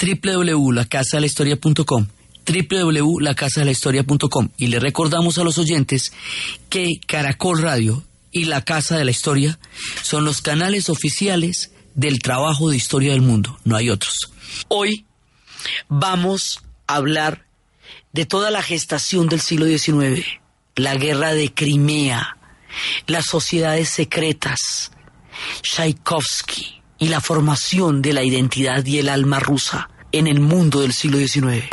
www.lacasadelahistoria.com www.lacasadelahistoria.com y le recordamos a los oyentes que Caracol Radio y La Casa de la Historia son los canales oficiales del trabajo de historia del mundo, no hay otros. Hoy vamos a hablar de toda la gestación del siglo XIX, la guerra de Crimea, las sociedades secretas, Tchaikovsky y la formación de la identidad y el alma rusa en el mundo del siglo XIX.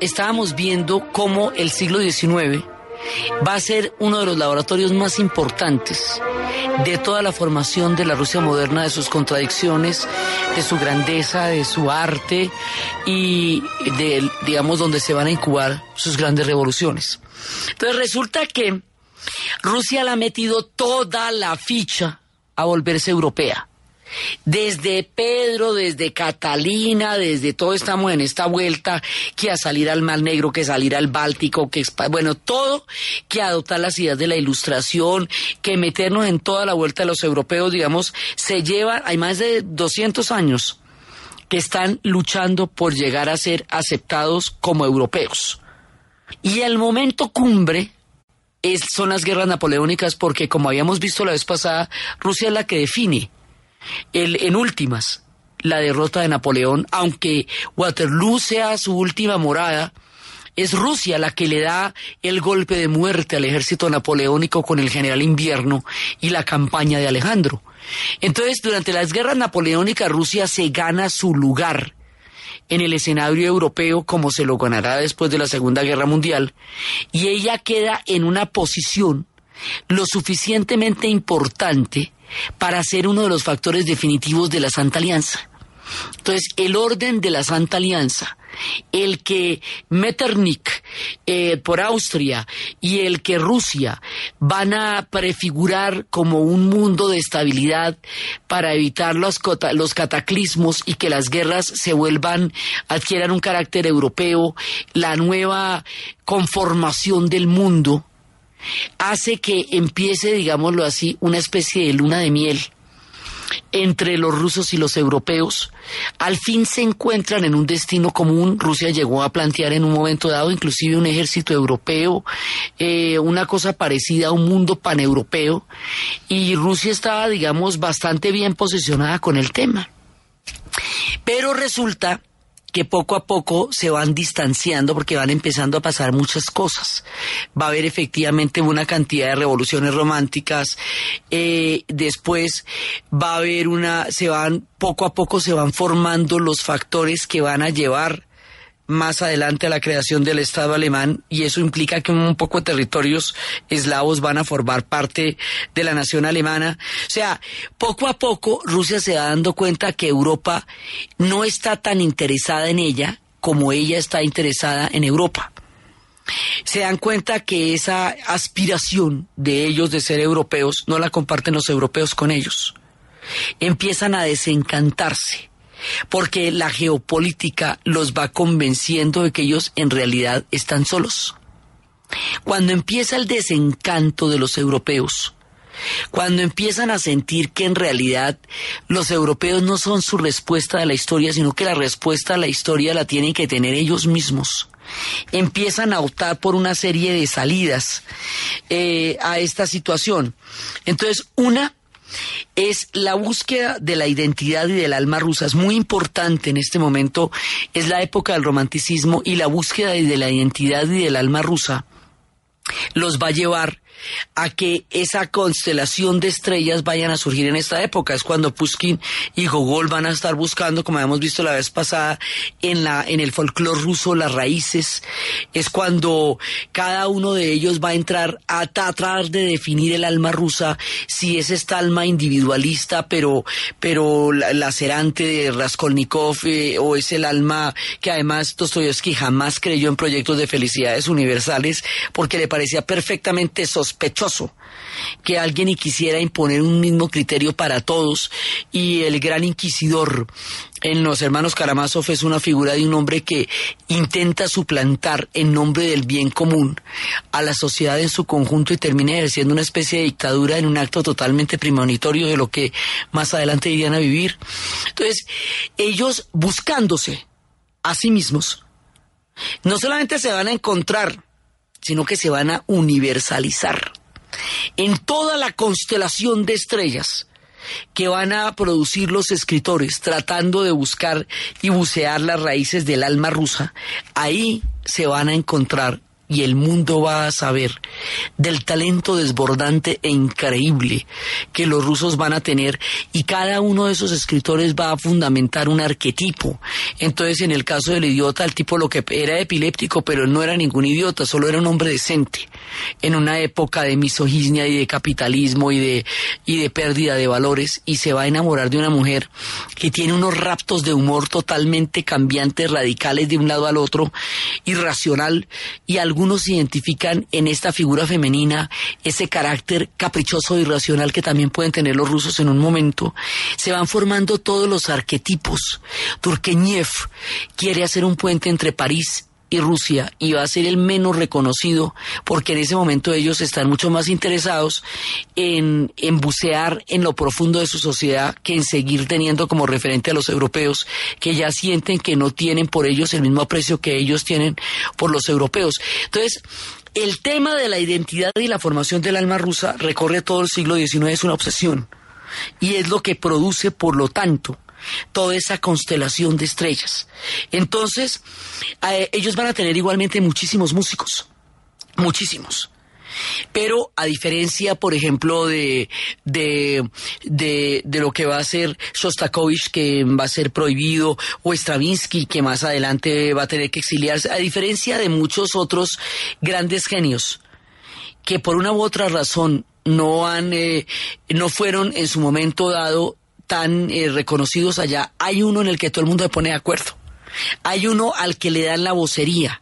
Estábamos viendo cómo el siglo XIX va a ser uno de los laboratorios más importantes de toda la formación de la Rusia moderna, de sus contradicciones, de su grandeza, de su arte y de, digamos, donde se van a incubar sus grandes revoluciones. Entonces resulta que Rusia le ha metido toda la ficha a volverse europea. Desde Pedro, desde Catalina, desde todo estamos en esta vuelta que a salir al Mar Negro, que salir al Báltico, que bueno, todo que adoptar las ideas de la ilustración, que meternos en toda la vuelta de los europeos, digamos, se lleva, hay más de 200 años que están luchando por llegar a ser aceptados como europeos. Y el momento cumbre es, son las guerras napoleónicas porque, como habíamos visto la vez pasada, Rusia es la que define el, en últimas, la derrota de Napoleón, aunque Waterloo sea su última morada, es Rusia la que le da el golpe de muerte al ejército napoleónico con el general invierno y la campaña de Alejandro. Entonces, durante las guerras napoleónicas, Rusia se gana su lugar en el escenario europeo como se lo ganará después de la Segunda Guerra Mundial, y ella queda en una posición lo suficientemente importante para ser uno de los factores definitivos de la Santa Alianza. Entonces, el orden de la Santa Alianza, el que Metternich eh, por Austria y el que Rusia van a prefigurar como un mundo de estabilidad para evitar los, los cataclismos y que las guerras se vuelvan, adquieran un carácter europeo, la nueva conformación del mundo, hace que empiece, digámoslo así, una especie de luna de miel entre los rusos y los europeos, al fin se encuentran en un destino común. Rusia llegó a plantear en un momento dado inclusive un ejército europeo, eh, una cosa parecida a un mundo paneuropeo, y Rusia estaba, digamos, bastante bien posicionada con el tema. Pero resulta que poco a poco se van distanciando porque van empezando a pasar muchas cosas. Va a haber efectivamente una cantidad de revoluciones románticas, eh, después va a haber una, se van, poco a poco se van formando los factores que van a llevar más adelante a la creación del Estado alemán y eso implica que un poco de territorios eslavos van a formar parte de la nación alemana. O sea, poco a poco Rusia se va dando cuenta que Europa no está tan interesada en ella como ella está interesada en Europa. Se dan cuenta que esa aspiración de ellos de ser europeos no la comparten los europeos con ellos. Empiezan a desencantarse porque la geopolítica los va convenciendo de que ellos en realidad están solos. Cuando empieza el desencanto de los europeos, cuando empiezan a sentir que en realidad los europeos no son su respuesta a la historia, sino que la respuesta a la historia la tienen que tener ellos mismos. empiezan a optar por una serie de salidas eh, a esta situación. Entonces, una es la búsqueda de la identidad y del alma rusa. Es muy importante en este momento, es la época del romanticismo y la búsqueda de la identidad y del alma rusa los va a llevar a que esa constelación de estrellas vayan a surgir en esta época. Es cuando Pushkin y Gogol van a estar buscando, como habíamos visto la vez pasada, en, la, en el folclore ruso las raíces. Es cuando cada uno de ellos va a entrar a, tratar de definir el alma rusa, si es esta alma individualista, pero, pero lacerante de Raskolnikov, eh, o es el alma que además Dostoyevsky jamás creyó en proyectos de felicidades universales, porque le parecía perfectamente sospechoso que alguien quisiera imponer un mismo criterio para todos y el gran inquisidor en los hermanos Karamazov es una figura de un hombre que intenta suplantar en nombre del bien común a la sociedad en su conjunto y termina ejerciendo una especie de dictadura en un acto totalmente premonitorio de lo que más adelante irían a vivir. Entonces, ellos buscándose a sí mismos, no solamente se van a encontrar sino que se van a universalizar en toda la constelación de estrellas que van a producir los escritores tratando de buscar y bucear las raíces del alma rusa, ahí se van a encontrar y el mundo va a saber del talento desbordante e increíble que los rusos van a tener y cada uno de esos escritores va a fundamentar un arquetipo. Entonces, en el caso del idiota, el tipo lo que era epiléptico, pero no era ningún idiota, solo era un hombre decente en una época de misoginia y de capitalismo y de, y de pérdida de valores y se va a enamorar de una mujer que tiene unos raptos de humor totalmente cambiantes, radicales de un lado al otro, irracional y algo algunos identifican en esta figura femenina ese carácter caprichoso e irracional que también pueden tener los rusos en un momento. Se van formando todos los arquetipos. Turgenev quiere hacer un puente entre París y Rusia y va a ser el menos reconocido porque en ese momento ellos están mucho más interesados en, bucear en lo profundo de su sociedad que en seguir teniendo como referente a los europeos que ya sienten que no tienen por ellos el mismo aprecio que ellos tienen por los europeos. Entonces, el tema de la identidad y la formación del alma rusa recorre todo el siglo XIX, es una obsesión y es lo que produce, por lo tanto, toda esa constelación de estrellas. Entonces, ellos van a tener igualmente muchísimos músicos, muchísimos. Pero a diferencia, por ejemplo, de, de, de, de, lo que va a ser Shostakovich, que va a ser prohibido, o Stravinsky, que más adelante va a tener que exiliarse, a diferencia de muchos otros grandes genios, que por una u otra razón no han, eh, no fueron en su momento dado tan eh, reconocidos allá, hay uno en el que todo el mundo se pone de acuerdo. Hay uno al que le dan la vocería.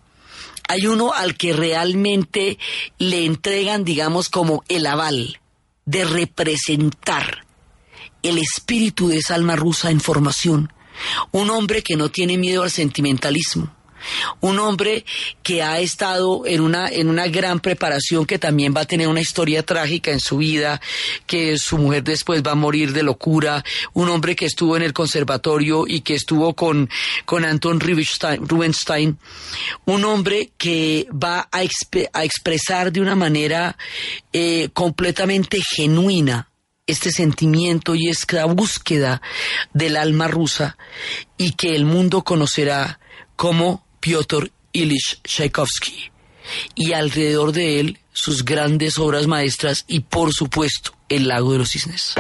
Hay uno al que realmente le entregan, digamos, como el aval de representar el espíritu de esa alma rusa en formación. Un hombre que no tiene miedo al sentimentalismo, un hombre que ha estado en una, en una gran preparación, que también va a tener una historia trágica en su vida, que su mujer después va a morir de locura, un hombre que estuvo en el conservatorio y que estuvo con, con Anton Rubinstein, un hombre que va a, expresar de una manera eh, completamente genuina este sentimiento y esta búsqueda del alma rusa y que el mundo conocerá como Piotr Ilyich Tchaikovsky y alrededor de él sus grandes obras maestras y por supuesto El lago de los cisnes.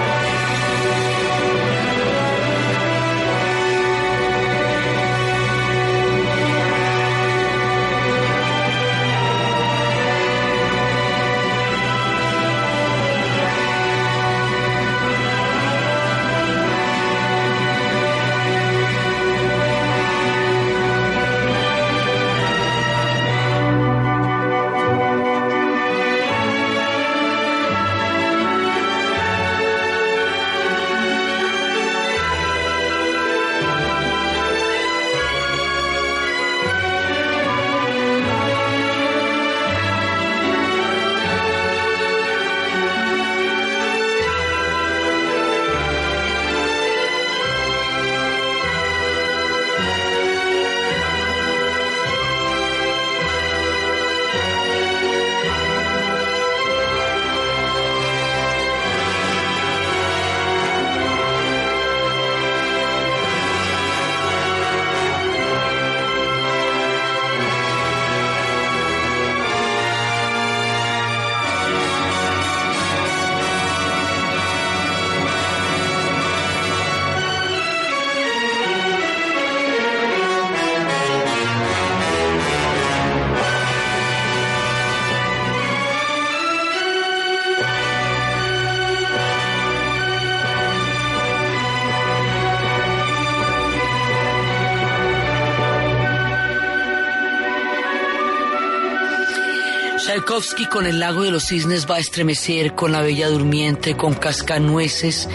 Tchaikovsky con el lago de los cisnes va a estremecer con la bella durmiente, con cascanueces,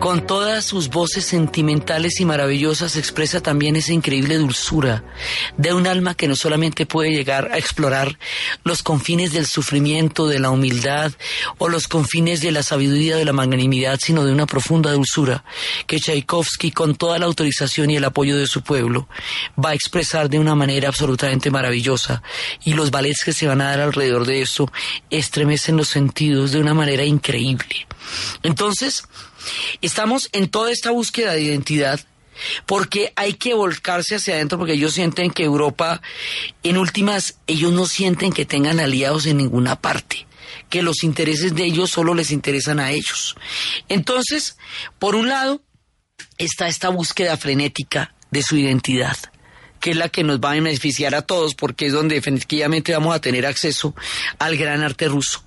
con todas sus voces sentimentales y maravillosas expresa también esa increíble dulzura de un alma que no solamente puede llegar a explorar los confines del sufrimiento, de la humildad o los confines de la sabiduría, de la magnanimidad, sino de una profunda dulzura que Tchaikovsky con toda la autorización y el apoyo de su pueblo va a expresar de una manera absolutamente maravillosa. Y los ballets que se van a dar alrededor de eso estremecen los sentidos de una manera increíble. Entonces, estamos en toda esta búsqueda de identidad porque hay que volcarse hacia adentro porque ellos sienten que Europa, en últimas, ellos no sienten que tengan aliados en ninguna parte que los intereses de ellos solo les interesan a ellos. Entonces, por un lado, está esta búsqueda frenética de su identidad que es la que nos va a beneficiar a todos, porque es donde definitivamente vamos a tener acceso al gran arte ruso.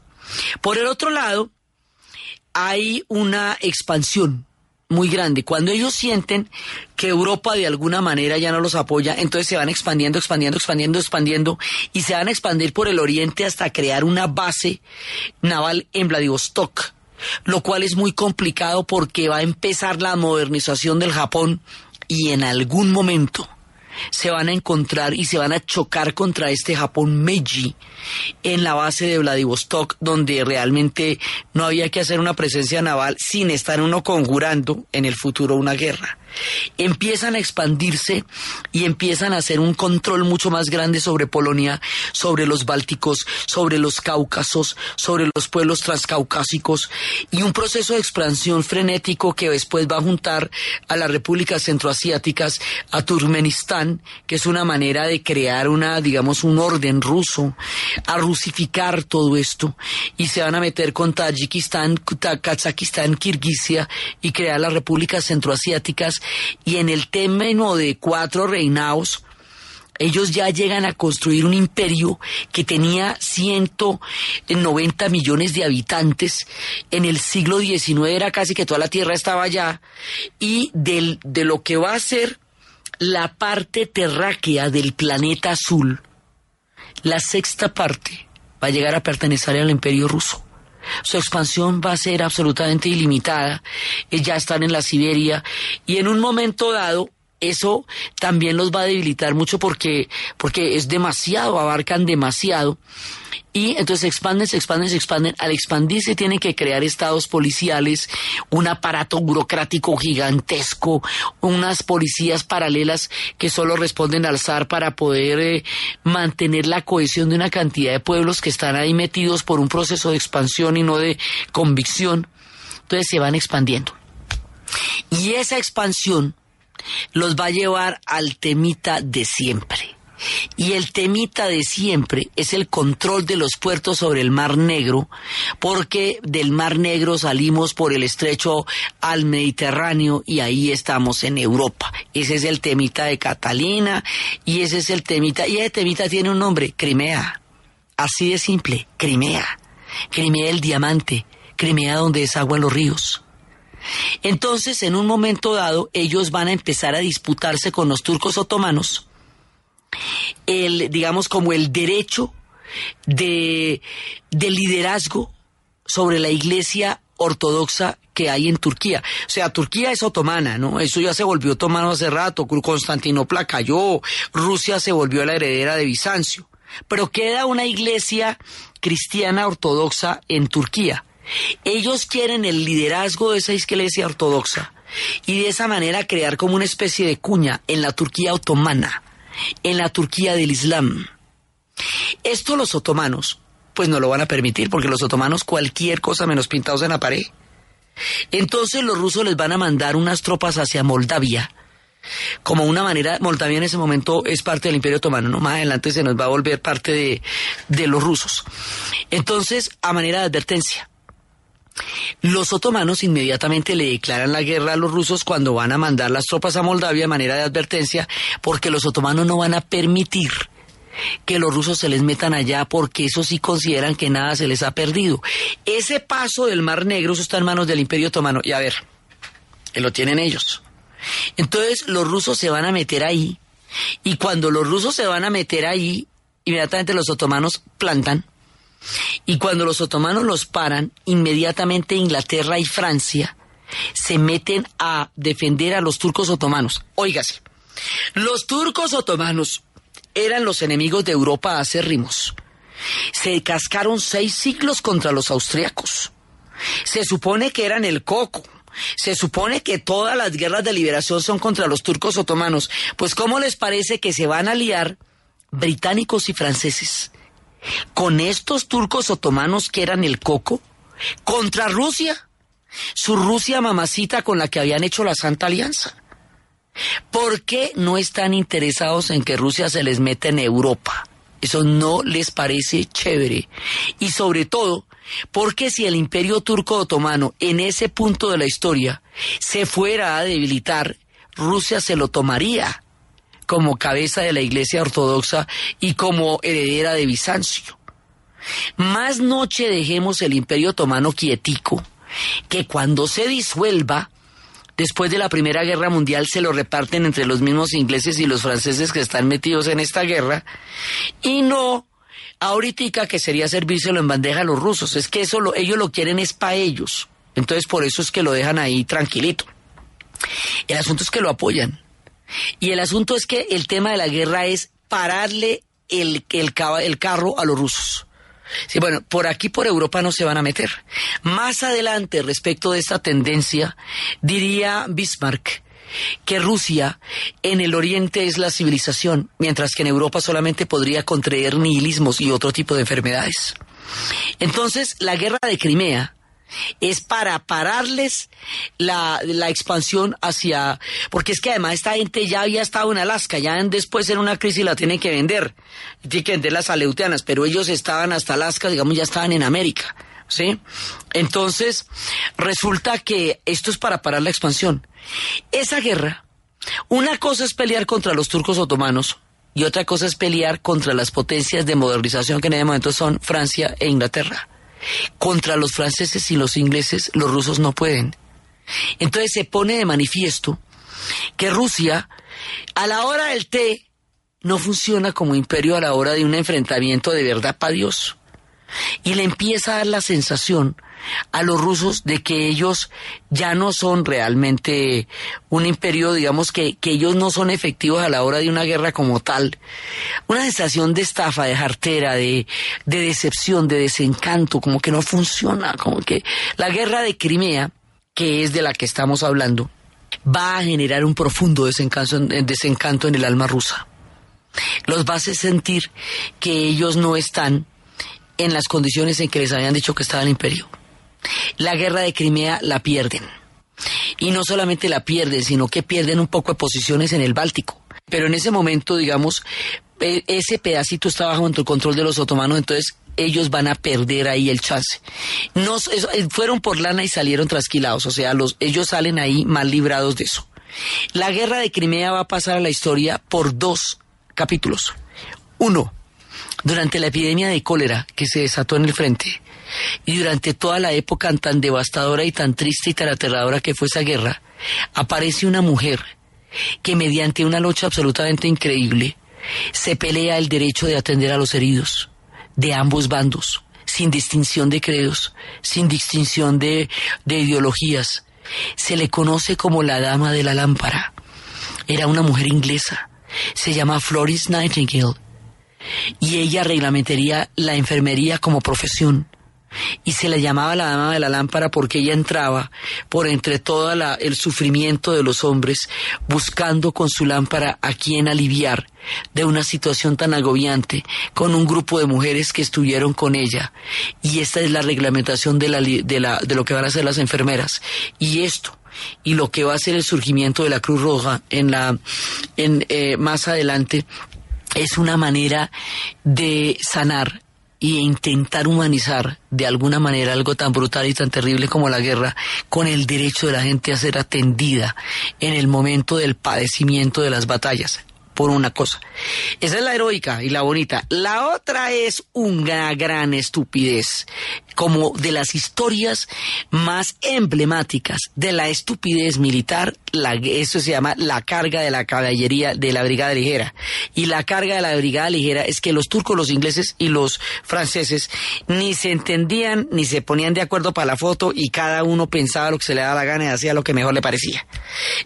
Por el otro lado, hay una expansión muy grande. Cuando ellos sienten que Europa de alguna manera ya no los apoya, entonces se van expandiendo, expandiendo, expandiendo, expandiendo y se van a expandir por el oriente hasta crear una base naval en Vladivostok, lo cual es muy complicado porque va a empezar la modernización del Japón y en algún momento se van a encontrar y se van a chocar contra este Japón Meiji en la base de Vladivostok, donde realmente no había que hacer una presencia naval sin estar uno conjurando en el futuro una guerra empiezan a expandirse y empiezan a hacer un control mucho más grande sobre Polonia, sobre los Bálticos, sobre los Cáucasos, sobre los pueblos transcaucásicos y un proceso de expansión frenético que después va a juntar a las repúblicas centroasiáticas, a Turkmenistán, que es una manera de crear una, digamos, un orden ruso, a rusificar todo esto y se van a meter con Tayikistán, Kazakistán, Kirguisia y crear las repúblicas centroasiáticas y en el término de cuatro reinados, ellos ya llegan a construir un imperio que tenía 190 millones de habitantes. En el siglo XIX era casi que toda la tierra estaba allá. Y del, de lo que va a ser la parte terráquea del planeta azul, la sexta parte va a llegar a pertenecer al imperio ruso. Su expansión va a ser absolutamente ilimitada. Ya están en la Siberia y en un momento dado eso también los va a debilitar mucho porque, porque es demasiado, abarcan demasiado. Y entonces se expanden, se expanden, se expanden. Al expandirse tienen que crear estados policiales, un aparato burocrático gigantesco, unas policías paralelas que solo responden al zar para poder eh, mantener la cohesión de una cantidad de pueblos que están ahí metidos por un proceso de expansión y no de convicción. Entonces se van expandiendo. Y esa expansión los va a llevar al temita de siempre. Y el temita de siempre es el control de los puertos sobre el Mar Negro, porque del Mar Negro salimos por el estrecho al Mediterráneo y ahí estamos en Europa. Ese es el temita de Catalina y ese es el temita, y ese temita tiene un nombre, Crimea. Así de simple, Crimea. Crimea el diamante, Crimea donde desagua los ríos. Entonces, en un momento dado, ellos van a empezar a disputarse con los turcos otomanos el, digamos, como el derecho de, de liderazgo sobre la iglesia ortodoxa que hay en Turquía. O sea, Turquía es otomana, ¿no? Eso ya se volvió otomano hace rato, Constantinopla cayó, Rusia se volvió la heredera de Bizancio. Pero queda una iglesia cristiana ortodoxa en Turquía. Ellos quieren el liderazgo de esa iglesia ortodoxa y de esa manera crear como una especie de cuña en la Turquía otomana en la Turquía del Islam. Esto los otomanos, pues no lo van a permitir, porque los otomanos cualquier cosa menos pintados en la pared. Entonces los rusos les van a mandar unas tropas hacia Moldavia, como una manera, Moldavia en ese momento es parte del Imperio Otomano, ¿no? Más adelante se nos va a volver parte de, de los rusos. Entonces, a manera de advertencia, los otomanos inmediatamente le declaran la guerra a los rusos cuando van a mandar las tropas a Moldavia de manera de advertencia, porque los otomanos no van a permitir que los rusos se les metan allá porque eso sí consideran que nada se les ha perdido. Ese paso del Mar Negro está en manos del Imperio Otomano. Y a ver, lo tienen ellos. Entonces los rusos se van a meter ahí y cuando los rusos se van a meter ahí, inmediatamente los otomanos plantan Y cuando los otomanos los paran, inmediatamente Inglaterra y Francia se meten a defender a los turcos otomanos. Óigase, los turcos otomanos eran los enemigos de Europa acérrimos. Se cascaron seis siglos contra los austriacos. Se supone que eran el coco. Se supone que todas las guerras de liberación son contra los turcos otomanos. Pues ¿cómo les parece que se van a liar británicos y franceses con estos turcos otomanos que eran el coco contra Rusia? Su Rusia mamacita con la que habían hecho la Santa Alianza. ¿Por qué no están interesados en que Rusia se les meta en Europa? Eso no les parece chévere. Y sobre todo, porque si el imperio turco otomano en ese punto de la historia se fuera a debilitar, Rusia se lo tomaría como cabeza de la Iglesia Ortodoxa y como heredera de Bizancio. Más noche dejemos el imperio otomano quietico, que cuando se disuelva, después de la Primera Guerra Mundial se lo reparten entre los mismos ingleses y los franceses que están metidos en esta guerra, y no ahorita que sería servírselo en bandeja a los rusos. Es que eso lo, ellos lo quieren es para ellos. Entonces por eso es que lo dejan ahí tranquilito. El asunto es que lo apoyan. Y el asunto es que el tema de la guerra es pararle el, el, el carro a los rusos. Sí, bueno, por aquí, por Europa, no se van a meter. Más adelante, respecto de esta tendencia, diría Bismarck que Rusia en el Oriente es la civilización, mientras que en Europa solamente podría contraer nihilismos y otro tipo de enfermedades. Entonces, la guerra de Crimea es para pararles la, la, expansión hacia... Porque es que además esta gente ya había estado en Alaska, ya después en una crisis la tienen que vender, tienen que vender las aleutianas, pero ellos estaban hasta Alaska, digamos, ya estaban en América. ¿Sí? Entonces, resulta que esto es para parar la expansión. Esa guerra, una cosa es pelear contra los turcos otomanos y otra cosa es pelear contra las potencias de modernización que en ese momento son Francia e Inglaterra. Contra los franceses y los ingleses los rusos no pueden. Entonces se pone de manifiesto que Rusia, a la hora del té, no funciona como imperio a la hora de un enfrentamiento de verdad para Dios. Y le empieza a dar la sensación a los rusos de que ellos ya no son realmente un imperio, digamos que, que ellos no son efectivos a la hora de una guerra como tal. Una sensación de estafa, de jartera, de, de decepción, de desencanto, como que no funciona, como que la guerra de Crimea, que es de la que estamos hablando, va a generar un profundo desencanto, desencanto en el alma rusa. Los va a hacer sentir que ellos no están en las condiciones en que les habían dicho que estaba el imperio la guerra de Crimea la pierden. Y no solamente la pierden, sino que pierden un poco de posiciones en el Báltico. Pero en ese momento, digamos, e, ese pedacito está bajo el control de los otomanos, entonces ellos van a perder ahí el chance. No, eh, fueron por lana y salieron trasquilados, o sea, los, ellos salen ahí mal librados de eso. La guerra de Crimea va a pasar a la historia por dos capítulos. Uno, durante la epidemia de cólera que se desató en el frente, y durante toda la época tan devastadora y tan triste y tan aterradora que fue esa guerra, aparece una mujer que mediante una lucha absolutamente increíble se pelea el derecho de atender a los heridos de ambos bandos, sin distinción de credos, sin distinción de, de ideologías. Se le conoce como la Dama de la Lámpara. Era una mujer inglesa. Se llama Florence Nightingale. Y ella reglamentaría la enfermería como profesión y se le llamaba la dama de la lámpara porque ella entraba por entre todo el sufrimiento de los hombres buscando con su lámpara a quien aliviar de una situación tan agobiante con un grupo de mujeres que estuvieron con ella. Y esta es la reglamentación de, la, la, lo que van a hacer las enfermeras. Y esto y lo que va a ser el surgimiento de la Cruz Roja en la en eh, más adelante es una manera de sanar y intentar humanizar de alguna manera algo tan brutal y tan terrible como la guerra con el derecho de la gente a ser atendida en el momento del padecimiento de las batallas. Por una cosa. Esa es la heroica y la bonita. La otra es una gran estupidez, como de las historias más emblemáticas de la estupidez militar, eso se llama la carga de la caballería de la brigada ligera. Y la carga de la brigada ligera es que los turcos, los ingleses y los franceses ni se entendían ni se ponían de acuerdo para la foto y cada uno pensaba lo que se le daba la gana y hacía lo que mejor le parecía.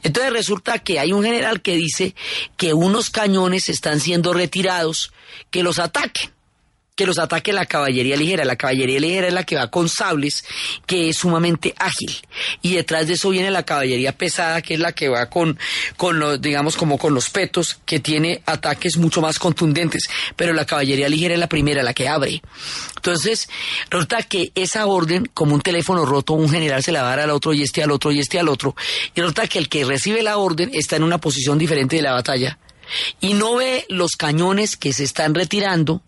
Entonces resulta que hay un general que dice que unos cañones están siendo retirados, que los ataquen que los ataque la caballería ligera. La caballería ligera es la que va con sables, que es sumamente ágil. Y detrás de eso viene la caballería pesada, que es la que va con, con los, digamos, como con los petos, que tiene ataques mucho más contundentes. Pero la caballería ligera es la primera, la que abre. Entonces, resulta que esa orden, como un teléfono roto, un general se la va a dar al otro y este al otro y este al otro. Y resulta que el que recibe la orden está en una posición diferente de la batalla y no ve los cañones que se están retirando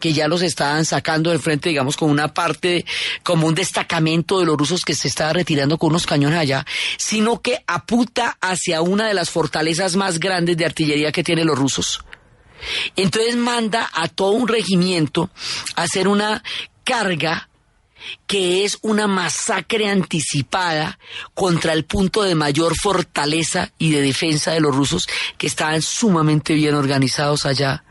que ya los estaban sacando del frente, digamos, con una parte, como un destacamento de los rusos que se estaba retirando con unos cañones allá, sino que apunta hacia una de las fortalezas más grandes de artillería que tienen los rusos. Entonces manda a todo un regimiento a hacer una carga que es una masacre anticipada contra el punto de mayor fortaleza y de defensa de los rusos que estaban sumamente bien organizados allá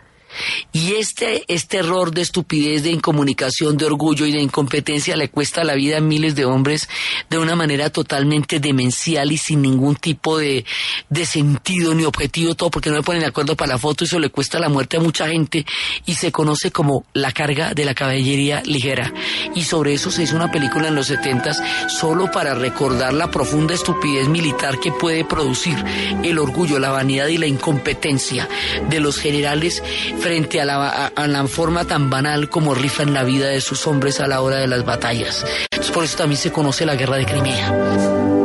y este, este error de estupidez, de incomunicación, de orgullo y de incompetencia le cuesta la vida a miles de hombres de una manera totalmente demencial y sin ningún tipo de, de sentido ni objetivo, todo porque no le ponen de acuerdo para la foto, eso le cuesta la muerte a mucha gente y se conoce como la carga de la caballería ligera. Y sobre eso se hizo una película en los setentas solo para recordar la profunda estupidez militar que puede producir el orgullo, la vanidad y la incompetencia de los generales frente a la, forma tan banal como rifan la vida de sus hombres a la hora de las batallas. por eso también se conoce la guerra de Crimea.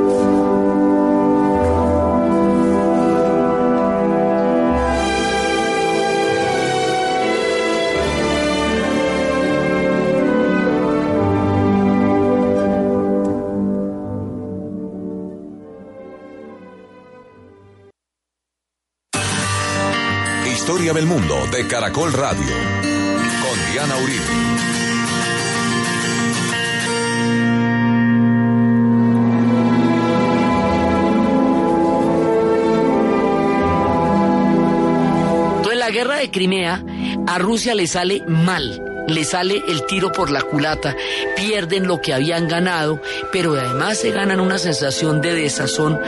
Del mundo de Caracol Radio. Con Diana Uribe. Entonces la guerra de Crimea a Rusia le sale mal le sale el tiro por la culata, pierden lo que habían ganado, pero además se ganan una sensación de desazón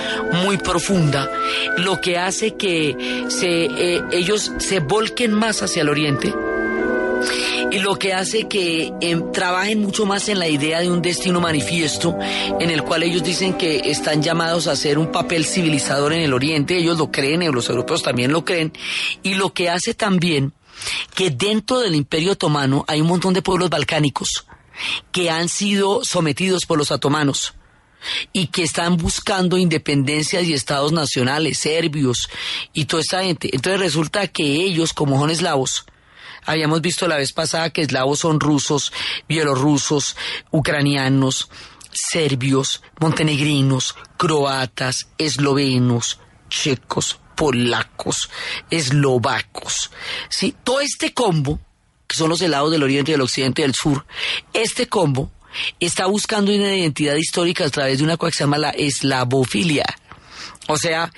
muy profunda, lo que hace que eh, ellos se volquen más hacia el oriente y lo que hace que em, trabajen mucho más en la idea de un destino manifiesto en el cual ellos dicen que están llamados a hacer un papel civilizador en el Oriente, ellos lo creen, los europeos también lo creen, y lo que hace también que dentro del Imperio Otomano hay un montón de pueblos balcánicos que han sido sometidos por los otomanos y que están buscando independencias y estados nacionales, serbios y toda esta gente. Entonces resulta que ellos, como son eslavos, habíamos visto la vez pasada que eslavos son rusos, bielorrusos, ucranianos, serbios, montenegrinos, croatas, eslovenos, checos, polacos, eslovacos. ¿sí? Todo este combo, que son los helados del oriente, del occidente y del sur, este combo está buscando una identidad histórica a través de una cosa que se llama la eslavofilia. O sea,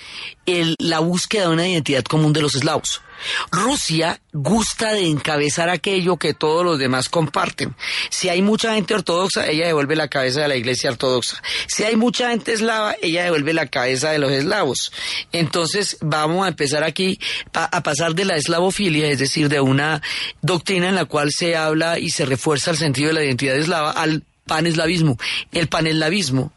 la búsqueda de una identidad común de los eslavos. Rusia gusta de encabezar aquello que todos los demás comparten. Si hay mucha gente ortodoxa, ella devuelve la cabeza de la iglesia ortodoxa. Si hay mucha gente eslava, ella devuelve la cabeza de los eslavos. Entonces vamos a empezar aquí a pasar de la eslavofilia, es decir, de una doctrina en la cual se habla y se refuerza el sentido de la identidad eslava, al paneslavismo. El paneslavismo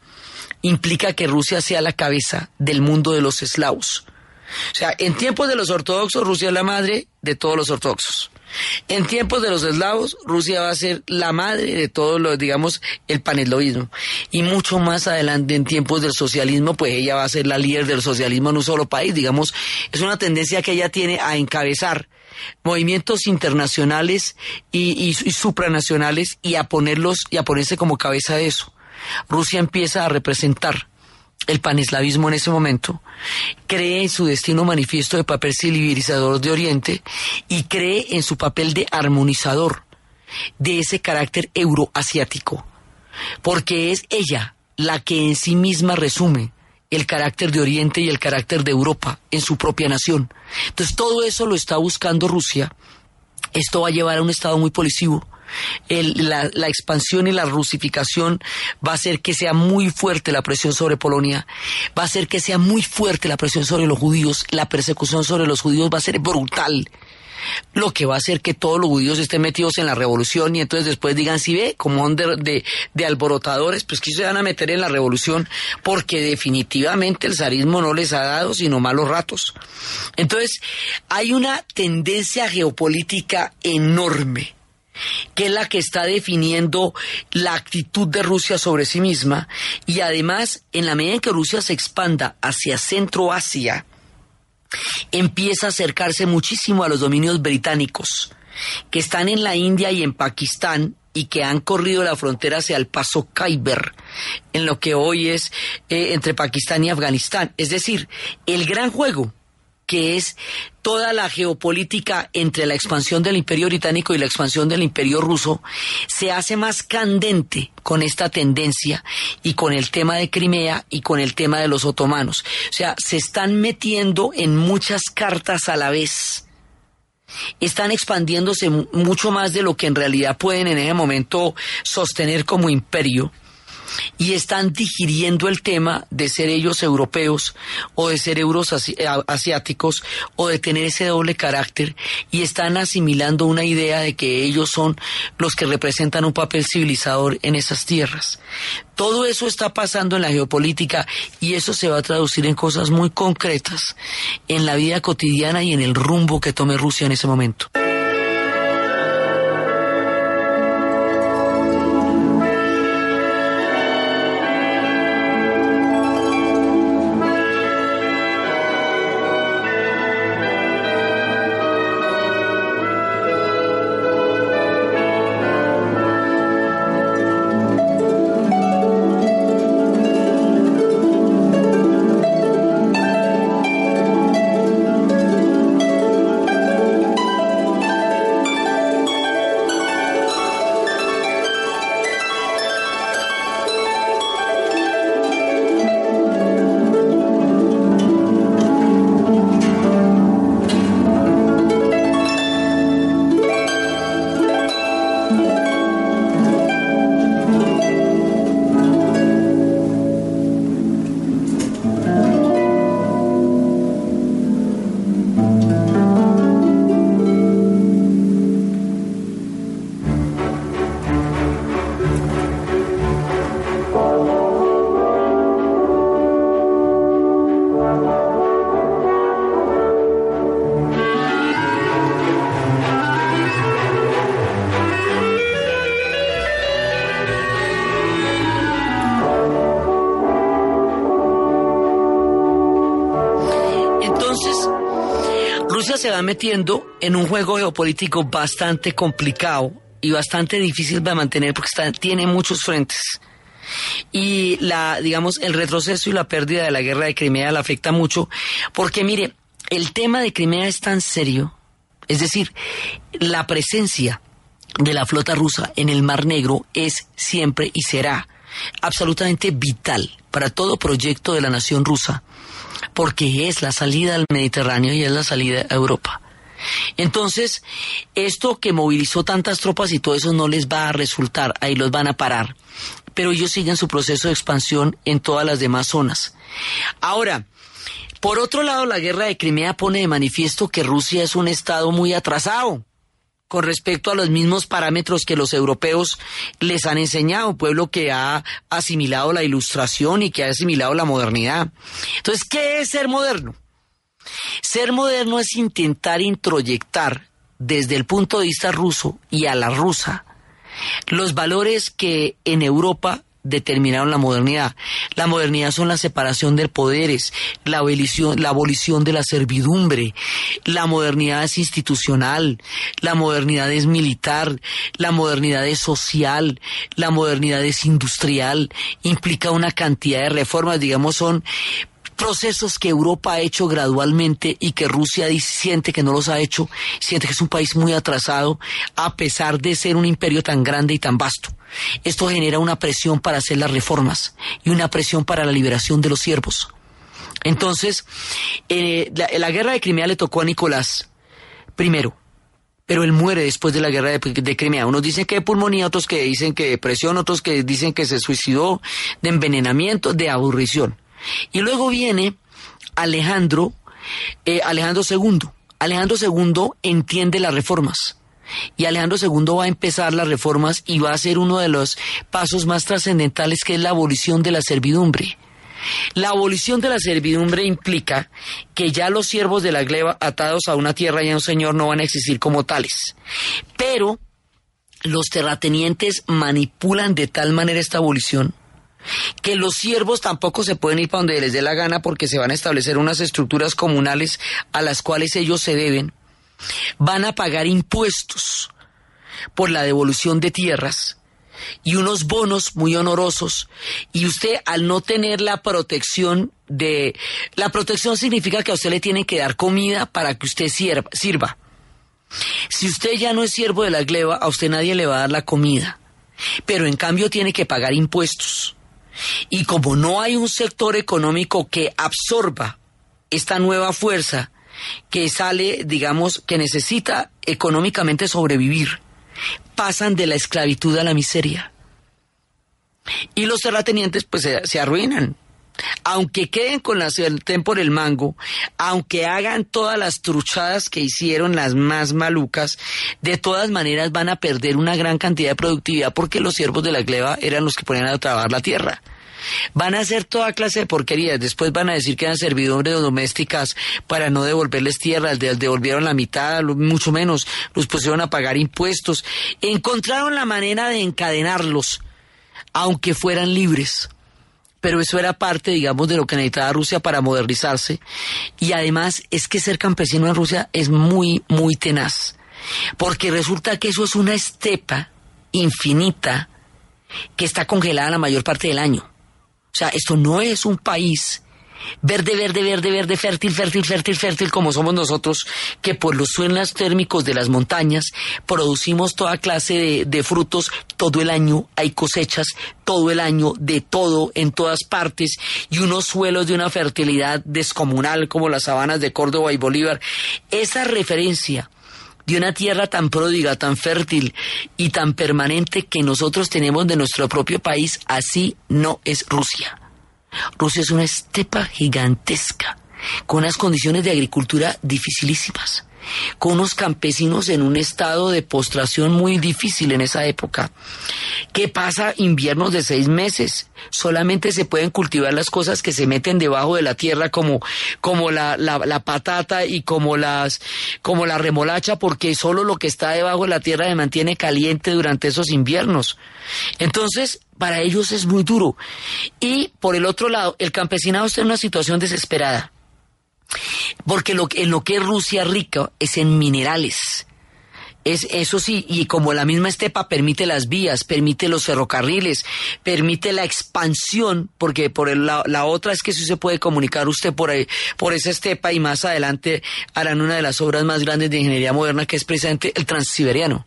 implica que Rusia sea la cabeza del mundo de los eslavos. O sea, en tiempos de los ortodoxos, Rusia es la madre de todos los ortodoxos. En tiempos de los eslavos, Rusia va a ser la madre de todos los, digamos, el paneslovismo. Y mucho más adelante, en tiempos del socialismo, pues ella va a ser la líder del socialismo en un solo país. Digamos, es una tendencia que ella tiene a encabezar movimientos internacionales y, y supranacionales y a ponerlos y a ponerse como cabeza de eso. Rusia empieza a representar el paneslavismo en ese momento, cree en su destino manifiesto de papel civilizador de Oriente y cree en su papel de armonizador de ese carácter euroasiático, porque es ella la que en sí misma resume el carácter de Oriente y el carácter de Europa en su propia nación. Entonces todo eso lo está buscando Rusia. Esto va a llevar a un estado muy policivo la, expansión y la rusificación va a hacer que sea muy fuerte la presión sobre Polonia, va a hacer que sea muy fuerte la presión sobre los judíos, la persecución sobre los judíos va a ser brutal lo que va a hacer que todos los judíos estén metidos en la revolución y entonces después digan, si ve, como de, de, alborotadores, pues que se van a meter en la revolución porque definitivamente el zarismo no les ha dado sino malos ratos. Entonces, hay una tendencia geopolítica enorme que es la que está definiendo la actitud de Rusia sobre sí misma y además en la medida en que Rusia se expanda hacia Centro Asia, empieza a acercarse muchísimo a los dominios británicos que están en la India y en Pakistán y que han corrido la frontera hacia el paso Khyber, en lo que hoy es eh, entre Pakistán y Afganistán. Es decir, el gran juego que es toda la geopolítica entre la expansión del imperio británico y la expansión del imperio ruso, se hace más candente con esta tendencia y con el tema de Crimea y con el tema de los otomanos. O sea, se están metiendo en muchas cartas a la vez están expandiéndose mucho más de lo que en realidad pueden en ese momento sostener como imperio y están digiriendo el tema de ser ellos europeos o de ser euros asiáticos o de tener ese doble carácter y están asimilando una idea de que ellos son los que representan un papel civilizador en esas tierras. Todo eso está pasando en la geopolítica y eso se va a traducir en cosas muy concretas en la vida cotidiana y en el rumbo que tome Rusia en ese momento. Metiendo en un juego geopolítico bastante complicado y bastante difícil de mantener porque está, tiene muchos frentes. Y la, digamos, el retroceso y la pérdida de la guerra de Crimea la afecta mucho porque, mire, el tema de Crimea es tan serio, es decir, la presencia de la flota rusa en el Mar Negro es siempre y será absolutamente vital para todo proyecto de la nación rusa porque es la salida al Mediterráneo y es la salida a Europa. Entonces, esto que movilizó tantas tropas y todo eso no les va a resultar, ahí los van a parar. Pero ellos siguen su proceso de expansión en todas las demás zonas. Ahora, por otro lado, la guerra de Crimea pone de manifiesto que Rusia es un Estado muy atrasado con respecto a los mismos parámetros que los europeos les han enseñado, pueblo que ha asimilado la ilustración y que ha asimilado la modernidad. Entonces, ¿qué es ser moderno? Ser moderno es intentar introyectar desde el punto de vista ruso y a la rusa los valores que en Europa determinaron la modernidad. La modernidad son la separación de poderes, la abolición, de la servidumbre. La modernidad es institucional, la modernidad es militar, la modernidad es social, la modernidad es industrial, implica una cantidad de reformas, digamos, son procesos que Europa ha hecho gradualmente y que Rusia siente que no los ha hecho, siente que es un país muy atrasado a pesar de ser un imperio tan grande y tan vasto. Esto genera una presión para hacer las reformas y una presión para la liberación de los siervos. Entonces, eh, la, guerra de Crimea le tocó a Nicolás primero, pero él muere después de la guerra de, Crimea. Unos dicen que de pulmonía, otros que dicen que de depresión, otros que dicen que se suicidó de envenenamiento, de aburrición. Y luego viene Alejandro, eh, Alejandro II. Alejandro II entiende las reformas. Y Alejandro II va a empezar las reformas y va a ser uno de los pasos más trascendentales que es la abolición de la servidumbre. La abolición de la servidumbre implica que ya los siervos de la gleba atados a una tierra y a un señor no van a existir como tales. Pero los terratenientes manipulan de tal manera esta abolición que los siervos tampoco se pueden ir para donde les dé la gana porque se van a establecer unas estructuras comunales a las cuales ellos se deben, van a pagar impuestos por la devolución de tierras y unos bonos muy honorosos y usted al no tener la protección de la protección significa que a usted le tienen que dar comida para que usted sirva, sirva. Si usted ya no es siervo de la gleba, a usted nadie le va a dar la comida, pero en cambio tiene que pagar impuestos. Y como no hay un sector económico que absorba esta nueva fuerza que sale, digamos, que necesita económicamente sobrevivir, pasan de la esclavitud a la miseria. Y los terratenientes pues se, arruinan. Aunque queden con la sartén por el mango, aunque hagan todas las truchadas que hicieron las más malucas, de todas maneras van a perder una gran cantidad de productividad porque los siervos de la gleba eran los que ponían a trabajar la tierra. Van a hacer toda clase de porquerías. Después van a decir que eran servidumbres domésticas para no devolverles tierras. devolvieron la mitad, mucho menos. Los pusieron a pagar impuestos. Encontraron la manera de encadenarlos, aunque fueran libres pero eso era parte, digamos, de lo que necesitaba Rusia para modernizarse. Y además es que ser campesino en Rusia es muy, muy tenaz, porque resulta que eso es una estepa infinita que está congelada la mayor parte del año. O sea, esto no es un país verde, verde, verde, verde, fértil, fértil, fértil, fértil, como somos nosotros, que por los suelos térmicos de las montañas producimos toda clase de, frutos todo el año, hay cosechas todo el año, de todo, en todas partes, y unos suelos de una fertilidad descomunal como las sabanas de Córdoba y Bolívar. Esa referencia de una tierra tan pródiga, tan fértil y tan permanente que nosotros tenemos de nuestro propio país, así no es Rusia. Rusia es una estepa gigantesca, con unas condiciones de agricultura dificilísimas con unos campesinos en un estado de postración muy difícil en esa época. ¿Qué pasa inviernos de seis meses? Solamente se pueden cultivar las cosas que se meten debajo de la tierra como, como la, la, patata y como las, como la remolacha porque solo lo que está debajo de la tierra se mantiene caliente durante esos inviernos. Entonces, para ellos es muy duro. Y por el otro lado, el campesinado está en una situación desesperada. Porque lo, en lo que es Rusia rica es en minerales. Es, eso sí, y como la misma estepa permite las vías, permite los ferrocarriles, permite la expansión, porque por la, la, otra es que sí se puede comunicar usted por, ahí, por esa estepa y más adelante harán una de las obras más grandes de ingeniería moderna que es precisamente el transsiberiano.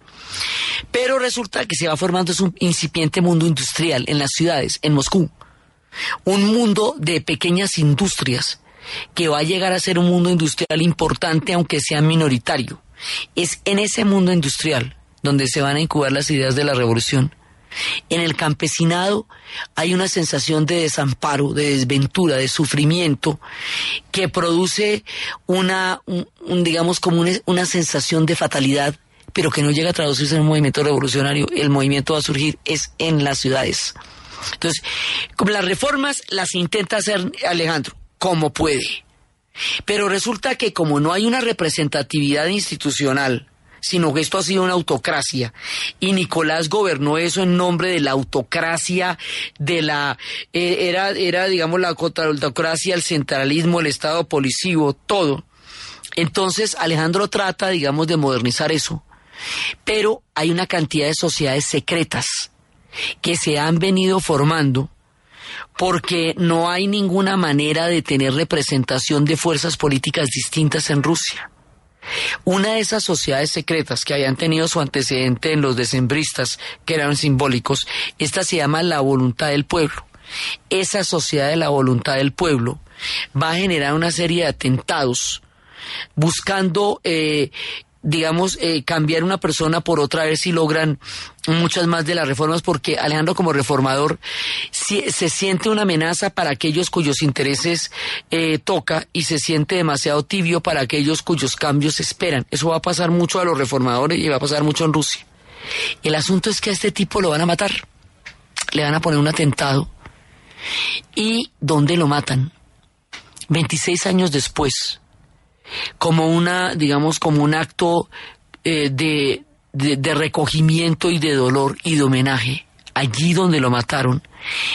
Pero resulta que se va formando un incipiente mundo industrial en las ciudades, en Moscú. Un mundo de pequeñas industrias que va a llegar a ser un mundo industrial importante aunque sea minoritario. Es en ese mundo industrial donde se van a incubar las ideas de la revolución. En el campesinado hay una sensación de desamparo, de desventura, de sufrimiento, que produce una, digamos, como una, una sensación de fatalidad, pero que no llega a traducirse en un movimiento revolucionario. El movimiento va a surgir es en las ciudades. Entonces, como las reformas las intenta hacer Alejandro, como puede. Pero resulta que como no hay una representatividad institucional sino que esto ha sido una autocracia. Y Nicolás gobernó eso en nombre de la autocracia, de la, eh, era, era, digamos, la autocracia, el centralismo, el Estado policivo, todo. Entonces Alejandro trata, digamos, de modernizar eso. Pero hay una cantidad de sociedades secretas que se han venido formando porque no hay ninguna manera de tener representación de fuerzas políticas distintas en Rusia. Una de esas sociedades secretas que habían tenido su antecedente en los decembristas, que eran simbólicos, esta se llama la voluntad del pueblo. Esa sociedad de la voluntad del pueblo va a generar una serie de atentados buscando eh, digamos, eh, cambiar una persona por otra, a ver si logran muchas más de las reformas, porque Alejandro como reformador se siente una amenaza para aquellos cuyos intereses eh, toca y se siente demasiado tibio para aquellos cuyos cambios esperan. Eso va a pasar mucho a los reformadores y va a pasar mucho en Rusia. El asunto es que a este tipo lo van a matar, le van a poner un atentado. ¿Y dónde lo matan? 26 años después como una, digamos, como un acto eh, de, de, recogimiento y de dolor y de homenaje. Allí donde lo mataron,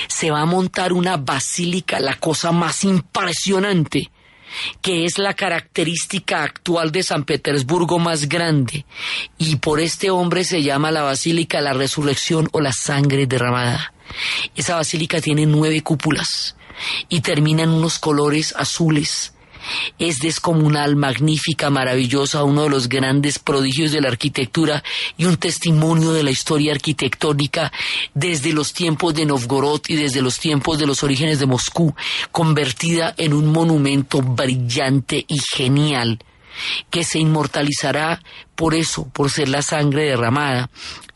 se va a montar una basílica, la cosa más impresionante, que es la característica actual de San Petersburgo más grande, y por este hombre se llama la Basílica la Resurrección o la Sangre Derramada. Esa basílica tiene nueve cúpulas y termina en unos colores azules es descomunal, magnífica, maravillosa, uno de los grandes prodigios de la arquitectura y un testimonio de la historia arquitectónica desde los tiempos de Novgorod y desde los tiempos de los orígenes de Moscú, convertida en un monumento brillante y genial que se inmortalizará por eso, por ser la sangre derramada,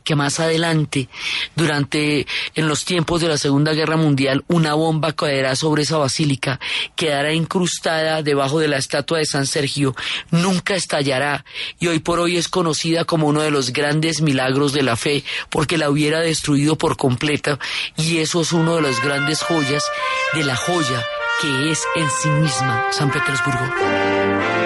que más adelante, durante en los tiempos de la Segunda Guerra Mundial, una bomba caerá sobre esa basílica, quedará incrustada debajo de la estatua de San Sergio, nunca estallará y hoy por hoy es conocida como uno de los grandes milagros de la fe porque la hubiera destruido por completo y eso es uno de las grandes joyas de la joya que es en sí misma San Petersburgo.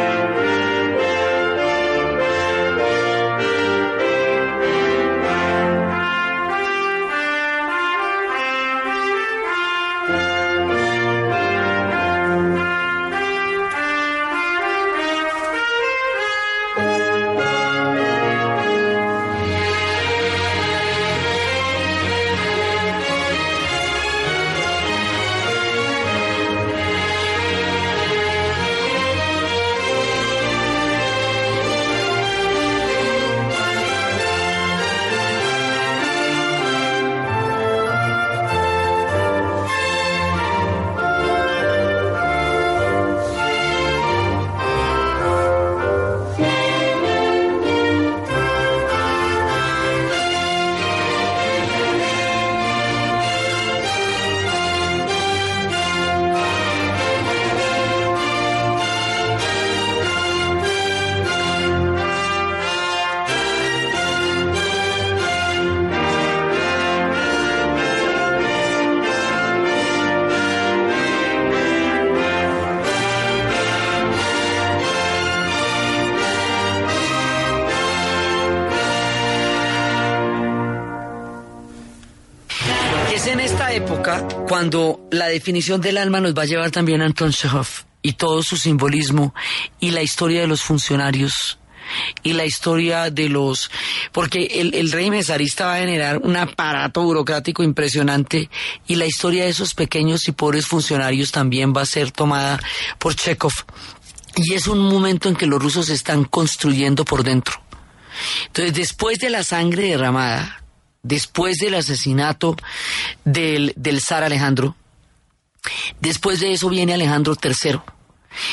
Cuando la definición del alma nos va a llevar también a Anton Chekhov y todo su simbolismo y la historia de los funcionarios y la historia de los porque el, el régimen zarista va a generar un aparato burocrático impresionante y la historia de esos pequeños y pobres funcionarios también va a ser tomada por Chekhov. Y es un momento en que los rusos están construyendo por dentro. Entonces después de la sangre derramada después del asesinato del, del zar Alejandro, después de eso viene Alejandro III.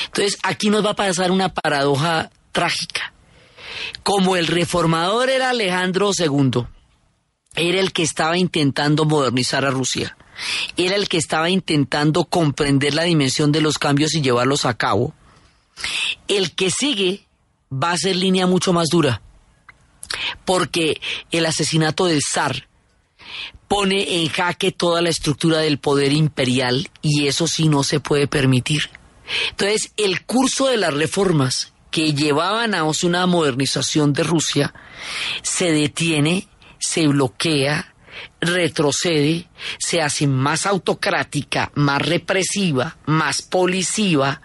Entonces aquí nos va a pasar una paradoja trágica. Como el reformador era Alejandro II, era el que estaba intentando modernizar a Rusia, era el que estaba intentando comprender la dimensión de los cambios y llevarlos a cabo, el que sigue va a ser línea mucho más dura porque el asesinato del zar pone en jaque toda la estructura del poder imperial y eso sí no se puede permitir. Entonces, el curso de las reformas que llevaban a una modernización de Rusia se detiene, se bloquea, retrocede, se hace más autocrática, más represiva, más policiva.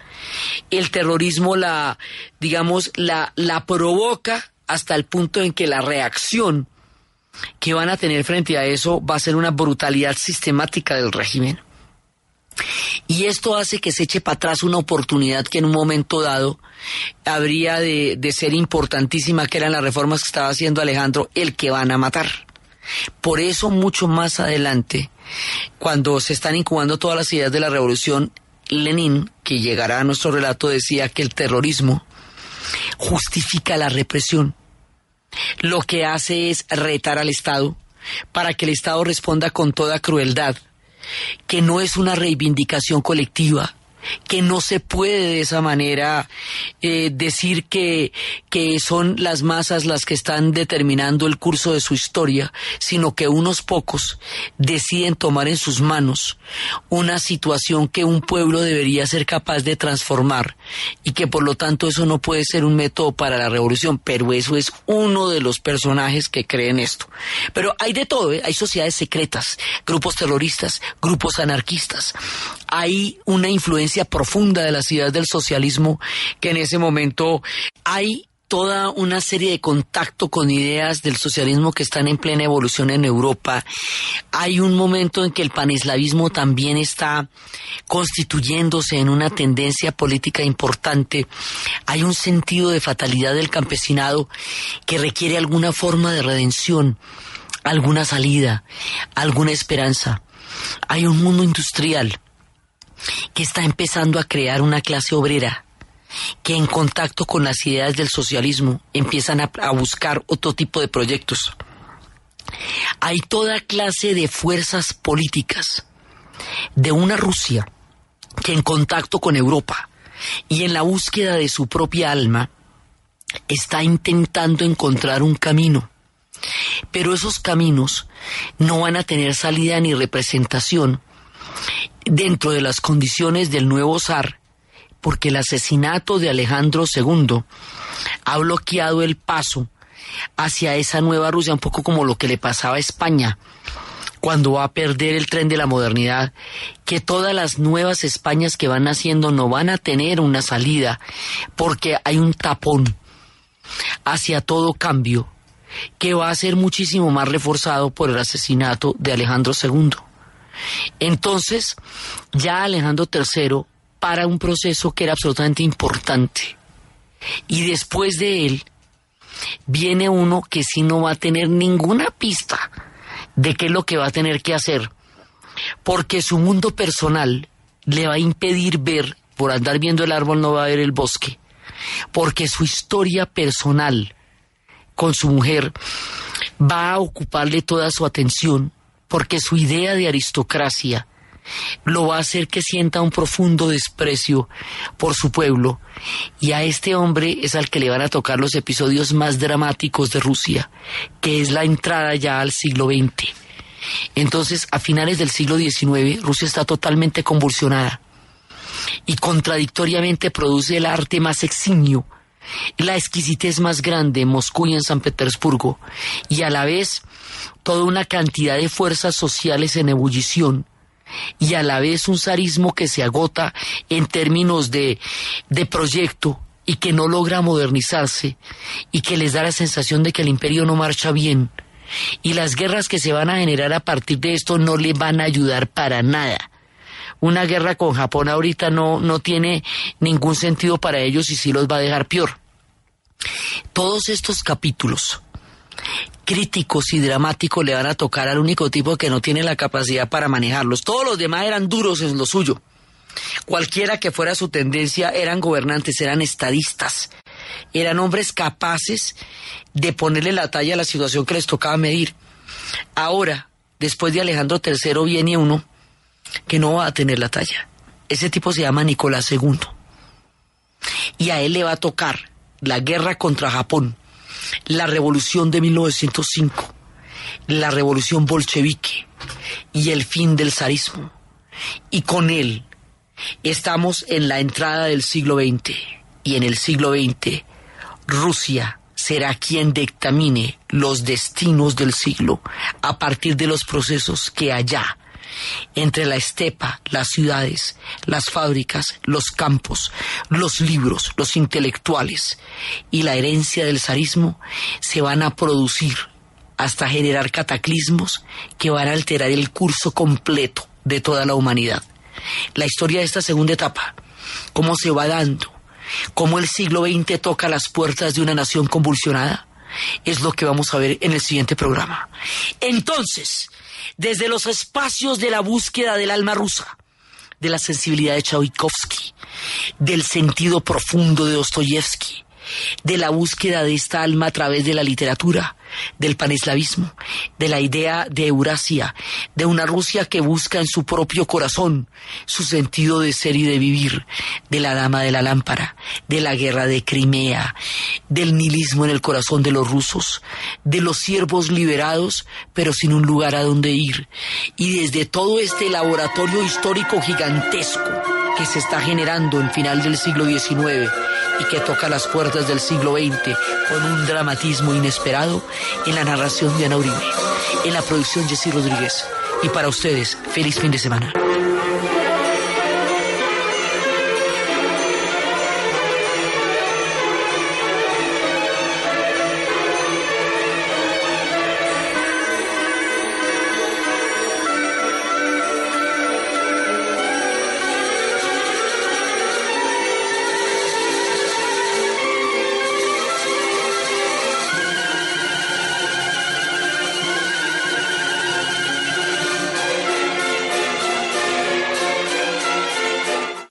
El terrorismo la, digamos, la, la provoca hasta el punto en que la reacción que van a tener frente a eso va a ser una brutalidad sistemática del régimen. Y esto hace que se eche para atrás una oportunidad que en un momento dado habría de, de, ser importantísima, que eran las reformas que estaba haciendo Alejandro, el que van a matar. Por eso, mucho más adelante, cuando se están incubando todas las ideas de la revolución, Lenin, que llegará a nuestro relato, decía que el terrorismo justifica la represión. Lo que hace es retar al Estado para que el Estado responda con toda crueldad que no es una reivindicación colectiva, que no se puede de esa manera eh, decir que, que son las masas las que están determinando el curso de su historia, sino que unos pocos deciden tomar en sus manos una situación que un pueblo debería ser capaz de transformar y que por lo tanto eso no puede ser un método para la revolución, pero eso es uno de los personajes que creen esto. Pero hay de todo, ¿eh? hay sociedades secretas, grupos terroristas, grupos anarquistas, hay una influencia profunda de las ideas del socialismo que en ese momento hay toda una serie de contacto con ideas del socialismo que están en plena evolución en Europa. Hay un momento en que el paneslavismo también está constituyéndose en una tendencia política importante. Hay un sentido de fatalidad del campesinado que requiere alguna forma de redención, alguna salida, alguna esperanza. Hay un mundo industrial que está empezando a crear una clase obrera que en contacto con las ideas del socialismo empiezan a, buscar otro tipo de proyectos. Hay toda clase de fuerzas políticas de una Rusia que en contacto con Europa y en la búsqueda de su propia alma está intentando encontrar un camino. Pero esos caminos no van a tener salida ni representación dentro de las condiciones del nuevo zar, porque el asesinato de Alejandro II ha bloqueado el paso hacia esa nueva Rusia, un poco como lo que le pasaba a España cuando va a perder el tren de la modernidad, que todas las nuevas Españas que van naciendo no van a tener una salida, porque hay un tapón hacia todo cambio que va a ser muchísimo más reforzado por el asesinato de Alejandro II. Entonces, ya Alejandro III para un proceso que era absolutamente importante. Y después de él, viene uno que sí no va a tener ninguna pista de qué es lo que va a tener que hacer, porque su mundo personal le va a impedir ver, por andar viendo el árbol no va a ver el bosque, porque su historia personal con su mujer va a ocuparle toda su atención porque su idea de aristocracia lo va a hacer que sienta un profundo desprecio por su pueblo y a este hombre es al que le van a tocar los episodios más dramáticos de Rusia, que es la entrada ya al siglo XX. Entonces, a finales del siglo XIX, Rusia está totalmente convulsionada y contradictoriamente produce el arte más eximio, la exquisitez más grande en Moscú y en San Petersburgo, y a la vez toda una cantidad de fuerzas sociales en ebullición y a la vez un zarismo que se agota en términos de, de proyecto y que no logra modernizarse y que les da la sensación de que el imperio no marcha bien. Y las guerras que se van a generar a partir de esto no le van a ayudar para nada. Una guerra con Japón ahorita no, no tiene ningún sentido para ellos y sí los va a dejar peor. Todos estos capítulos críticos y dramáticos le van a tocar al único tipo que no tiene la capacidad para manejarlos. Todos los demás eran duros en lo suyo. Cualquiera que fuera su tendencia eran gobernantes, eran estadistas, eran hombres capaces de ponerle la talla a la situación que les tocaba medir. Ahora, después de Alejandro III, viene uno que no va a tener la talla. Ese tipo se llama Nicolás II. Y a él le va a tocar la guerra contra Japón, la revolución de 1905, la revolución bolchevique y el fin del zarismo. Y con él estamos en la entrada del siglo XX. y en el siglo XX Rusia será quien dictamine los destinos del siglo a partir de los procesos que allá, entre la estepa, las ciudades, las fábricas, los campos, los libros, los intelectuales y la herencia del zarismo, se van a producir hasta generar cataclismos que van a alterar el curso completo de toda la humanidad. La historia de esta segunda etapa, cómo se va dando, cómo el siglo XX toca las puertas de una nación convulsionada, es lo que vamos a ver en el siguiente programa. Entonces, desde los espacios de la búsqueda del alma rusa, de la sensibilidad de Tchaikovsky, del sentido profundo de Dostoyevsky, de la búsqueda de esta alma a través de la literatura, del paneslavismo, de la idea de Eurasia, de una Rusia que busca en su propio corazón su sentido de ser y de vivir, de la dama de la lámpara, de la guerra de Crimea, del nihilismo en el corazón de los rusos, de los siervos liberados pero sin un lugar a donde ir, y desde todo este laboratorio histórico gigantesco que se está generando en final del siglo XIX y que toca las puertas del siglo XX con un dramatismo inesperado en la narración de Ana Uribe, en la producción Jessy Rodríguez. Y para ustedes, feliz fin de semana.